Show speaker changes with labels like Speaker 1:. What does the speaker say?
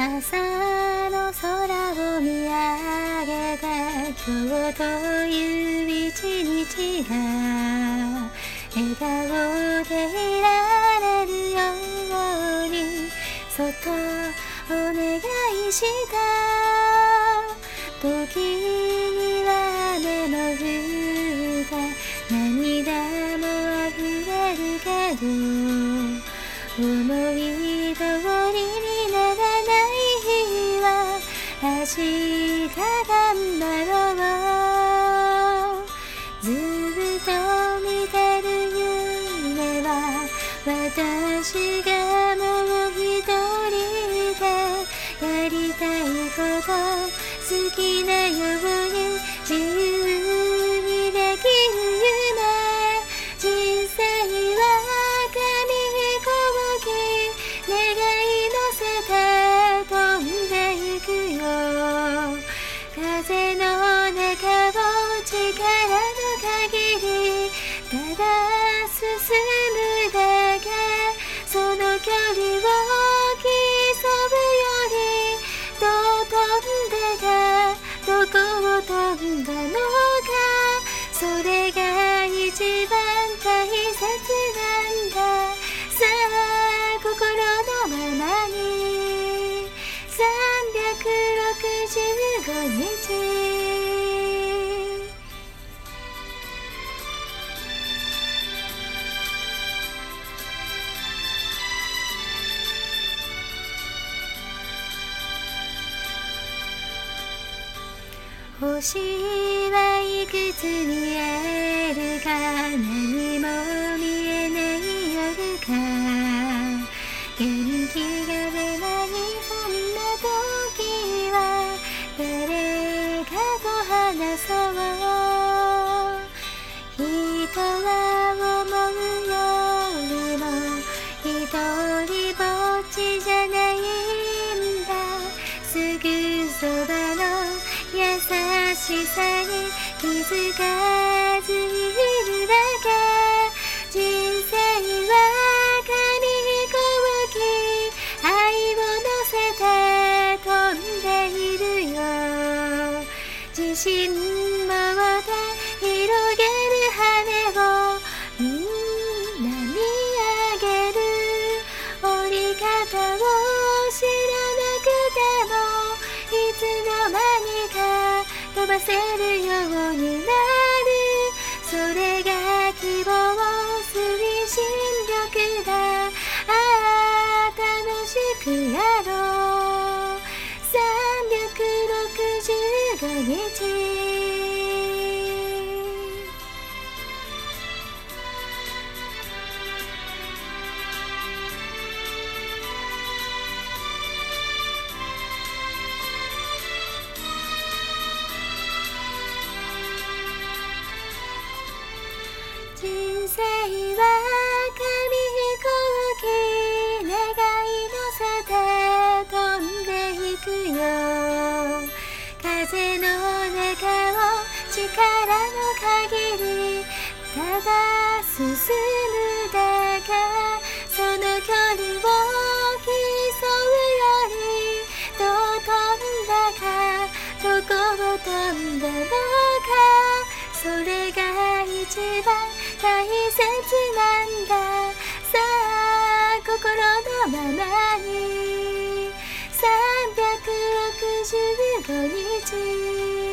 Speaker 1: 朝の空を見上げた今日という一日が笑顔でいられるようにそっとお願いした時には雨の降った涙も溢れるけど思い通くよ風の中を力の限りただ進むだけその距離を競うよりどう飛んでかどこを飛んだのかそれが一番星はいくつ見えるか何も人は思うよりも一人ぼっちじゃないんだすぐそばの優しさに気づか飛ばせるようになる生は紙飛行機願い乗せて飛んでいくよ風の中を力の限りただ進むだけその距離を競うよりどう飛んだかどこを飛んだのかそれが一番大切なんだ。さあ心のままに。365日。